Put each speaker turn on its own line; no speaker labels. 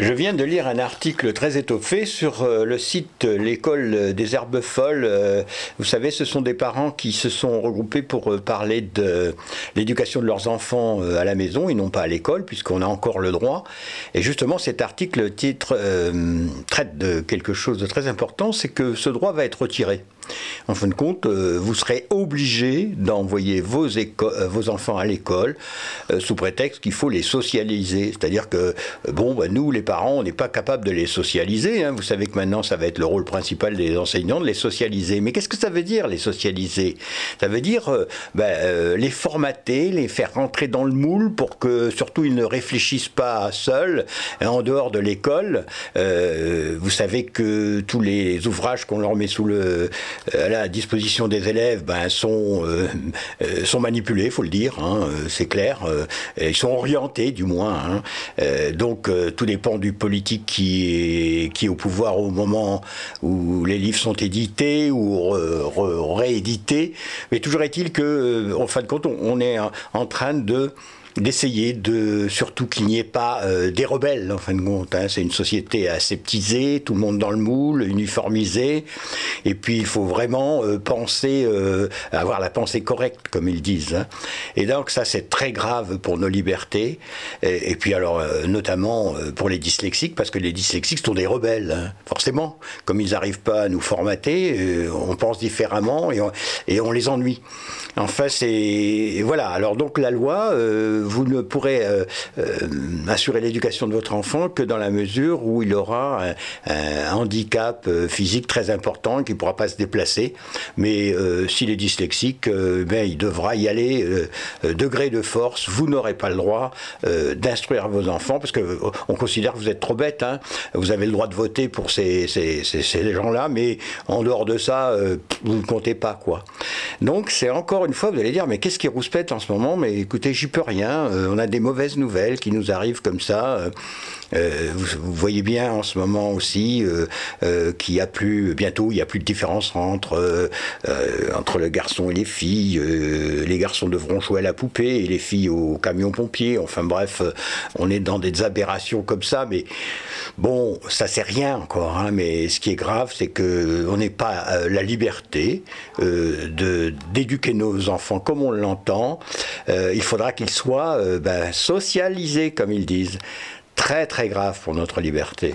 Je viens de lire un article très étoffé sur euh, le site L'école des herbes folles. Euh, vous savez, ce sont des parents qui se sont regroupés pour euh, parler de l'éducation de leurs enfants à la maison et non pas à l'école, puisqu'on a encore le droit. Et justement, cet article titre, traite de quelque chose de très important, c'est que ce droit va être retiré. En fin de compte, euh, vous serez obligé d'envoyer vos, euh, enfants à l'école euh, sous prétexte qu'il faut les socialiser. C'est-à-dire que, bon, bah, nous, les parents, on n'est pas capables de les socialiser. Hein. Vous savez que maintenant, ça va être le rôle principal des enseignants de les socialiser. Mais qu'est-ce que ça veut dire, les socialiser? Ça veut dire bah, les formater, les faire rentrer dans le moule pour que, surtout, ils ne réfléchissent pas seuls, hein, en dehors de l'école. vous savez que tous les ouvrages qu'on leur met sous le disposition des élèves ben, sont, euh, euh, sont manipulés, faut le dire, hein, c'est clair. ils sont orientés, du moins. Hein. donc, tout dépend du politique qui est, qui est au pouvoir au moment où les livres sont édités ou réédités. Mais toujours est-il que, en fin de compte, on est en train de d'essayer de surtout qu'il n'y ait pas euh, des rebelles en fin de compte. Hein. C'est une société aseptisée, tout le monde dans le moule, uniformisé, et puis il faut vraiment euh, penser, euh, avoir la pensée correcte, comme ils disent. Hein. Et donc ça c'est très grave pour nos libertés, et, puis alors notamment pour les dyslexiques, parce que les dyslexiques sont des rebelles, hein. forcément. Comme ils n'arrivent pas à nous formater, on pense différemment et on, et on les ennuie. Enfin c'est voilà. Alors donc la loi vous ne pourrez euh, euh, assurer l'éducation de votre enfant que dans la mesure où il aura un, handicap euh, physique très important qui ne pourra pas se déplacer. Mais s'il est dyslexique, ben, il devra y aller degré de force. Vous n'aurez pas le droit d'instruire vos enfants parce qu'on considère que vous êtes trop bête. Hein. Vous avez le droit de voter pour ces, ces, ces, gens-là, mais en dehors de ça, vous ne comptez pas. quoi. Donc c'est encore une fois, vous allez dire, mais qu'est-ce qui rouspète en ce moment? Mais écoutez, j'y peux rien. Euh, on a des mauvaises nouvelles qui nous arrivent comme ça. Euh, euh, vous, voyez bien en ce moment aussi qu'il y a plus, bientôt, il n'y a plus de différence entre, entre le garçon et les filles. les garçons devront jouer à la poupée et les filles au camion pompier. Enfin bref, on est dans des aberrations comme ça, mais bon, ça c'est rien encore. Hein, mais ce qui est grave, c'est que on n'est pas la liberté d'éduquer nos enfants comme on l'entend. Il faudra qu'ils soient euh, ben, socialisés, comme ils disent. Très très grave pour notre liberté.